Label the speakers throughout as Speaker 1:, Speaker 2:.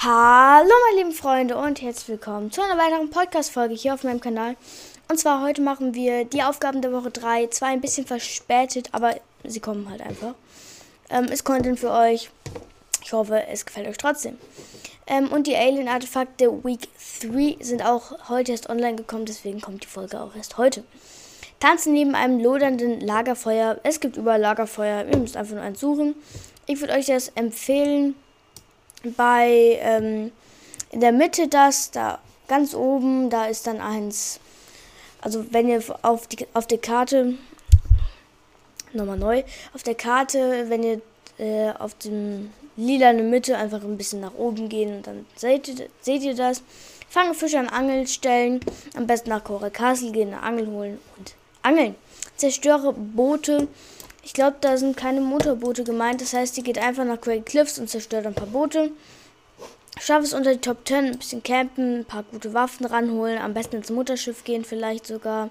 Speaker 1: Hallo meine lieben Freunde und herzlich willkommen zu einer weiteren Podcast-Folge hier auf meinem Kanal. Und zwar heute machen wir die Aufgaben der Woche 3, zwar ein bisschen verspätet, aber sie kommen halt einfach. Ähm, ist Content für euch. Ich hoffe, es gefällt euch trotzdem. Ähm, und die Alien-Artefakte Week 3 sind auch heute erst online gekommen, deswegen kommt die Folge auch erst heute. Tanzen neben einem lodernden Lagerfeuer. Es gibt überall Lagerfeuer, ihr müsst einfach nur eins suchen. Ich würde euch das empfehlen bei ähm, in der Mitte das, da ganz oben, da ist dann eins. Also wenn ihr auf die auf der Karte nochmal neu auf der Karte, wenn ihr äh, auf dem lila in der Mitte einfach ein bisschen nach oben gehen und dann seht ihr, seht ihr das. Fange Fische an Angelstellen, am besten nach Castle gehen, eine Angel holen und angeln. Zerstöre Boote ich glaube, da sind keine Motorboote gemeint. Das heißt, die geht einfach nach Great Cliffs und zerstört ein paar Boote. Schaffe es unter die Top 10, ein bisschen campen, ein paar gute Waffen ranholen, am besten ins Mutterschiff gehen, vielleicht sogar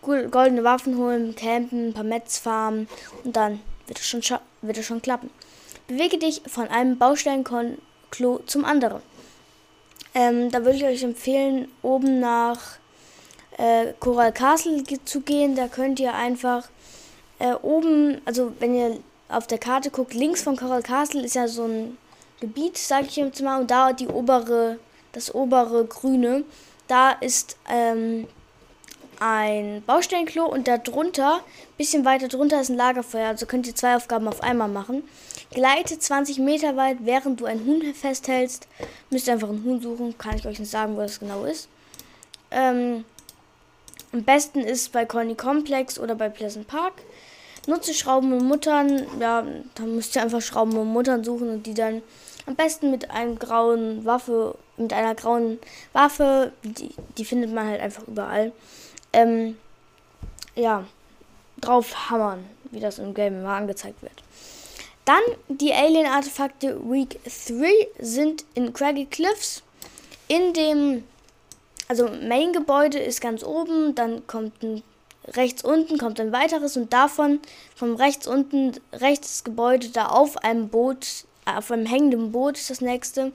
Speaker 1: goldene Waffen holen, campen, ein paar Metz farmen und dann wird es schon, wird es schon klappen. Bewege dich von einem Baustellenklo zum anderen. Ähm, da würde ich euch empfehlen, oben nach äh, Coral Castle zu gehen. Da könnt ihr einfach äh, oben, also wenn ihr auf der Karte guckt, links von Coral Castle ist ja so ein Gebiet, sage ich jetzt mal, und da die obere, das obere Grüne, da ist ähm, ein Baustellenklo und da drunter, bisschen weiter drunter ist ein Lagerfeuer, also könnt ihr zwei Aufgaben auf einmal machen. Gleite 20 Meter weit, während du ein Huhn festhältst. Müsst ihr einfach ein Huhn suchen, kann ich euch nicht sagen, wo das genau ist. Ähm, am besten ist bei Conny Complex oder bei Pleasant Park. Nutze Schrauben und Muttern. Ja, da müsst ihr einfach Schrauben und Muttern suchen und die dann am besten mit einem grauen Waffe, mit einer grauen Waffe, die, die findet man halt einfach überall. Ähm, ja, drauf hammern, wie das im Game immer angezeigt wird. Dann die Alien-Artefakte Week 3 sind in Craggy Cliffs. In dem, also Main-Gebäude ist ganz oben, dann kommt ein rechts unten kommt ein weiteres und davon vom rechts unten rechts Gebäude da auf einem Boot, auf einem hängenden Boot ist das nächste.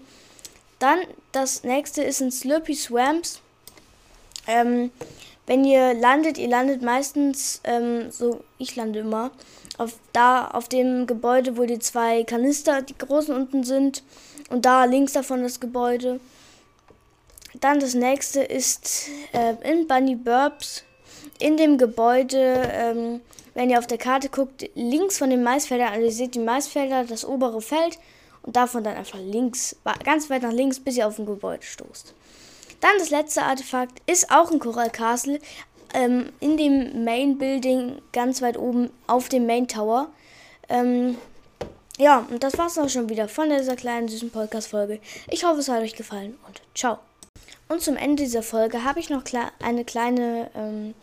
Speaker 1: Dann das nächste ist in Slurpy Swamps. Ähm, wenn ihr landet, ihr landet meistens, ähm, so ich lande immer, auf, da auf dem Gebäude, wo die zwei Kanister, die großen unten sind und da links davon das Gebäude. Dann das nächste ist äh, in Bunny Burbs in dem Gebäude, ähm, wenn ihr auf der Karte guckt, links von den Maisfeldern, also ihr seht die Maisfelder, das obere Feld und davon dann einfach links, ganz weit nach links, bis ihr auf ein Gebäude stoßt. Dann das letzte Artefakt ist auch ein Coral Castle, ähm, in dem Main Building, ganz weit oben auf dem Main Tower. Ähm, ja, und das war's auch schon wieder von dieser kleinen süßen Podcast-Folge. Ich hoffe, es hat euch gefallen und ciao. Und zum Ende dieser Folge habe ich noch eine kleine ähm,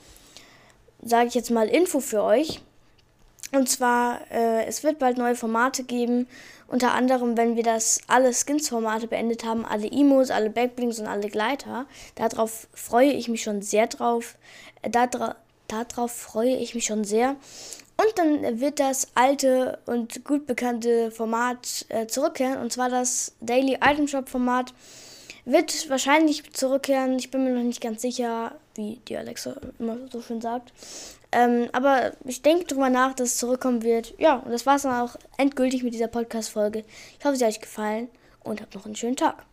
Speaker 1: sage ich jetzt mal, Info für euch. Und zwar, äh, es wird bald neue Formate geben. Unter anderem, wenn wir das alle Skins-Formate beendet haben, alle Emos, alle Backblings und alle Gleiter. Darauf freue ich mich schon sehr drauf. Äh, dara darauf freue ich mich schon sehr. Und dann wird das alte und gut bekannte Format äh, zurückkehren. Und zwar das Daily Item Shop Format wird wahrscheinlich zurückkehren. Ich bin mir noch nicht ganz sicher, wie die Alexa immer so schön sagt. Ähm, aber ich denke drüber nach, dass es zurückkommen wird. Ja, und das war es dann auch endgültig mit dieser Podcast-Folge. Ich hoffe, sie hat euch gefallen und habt noch einen schönen Tag.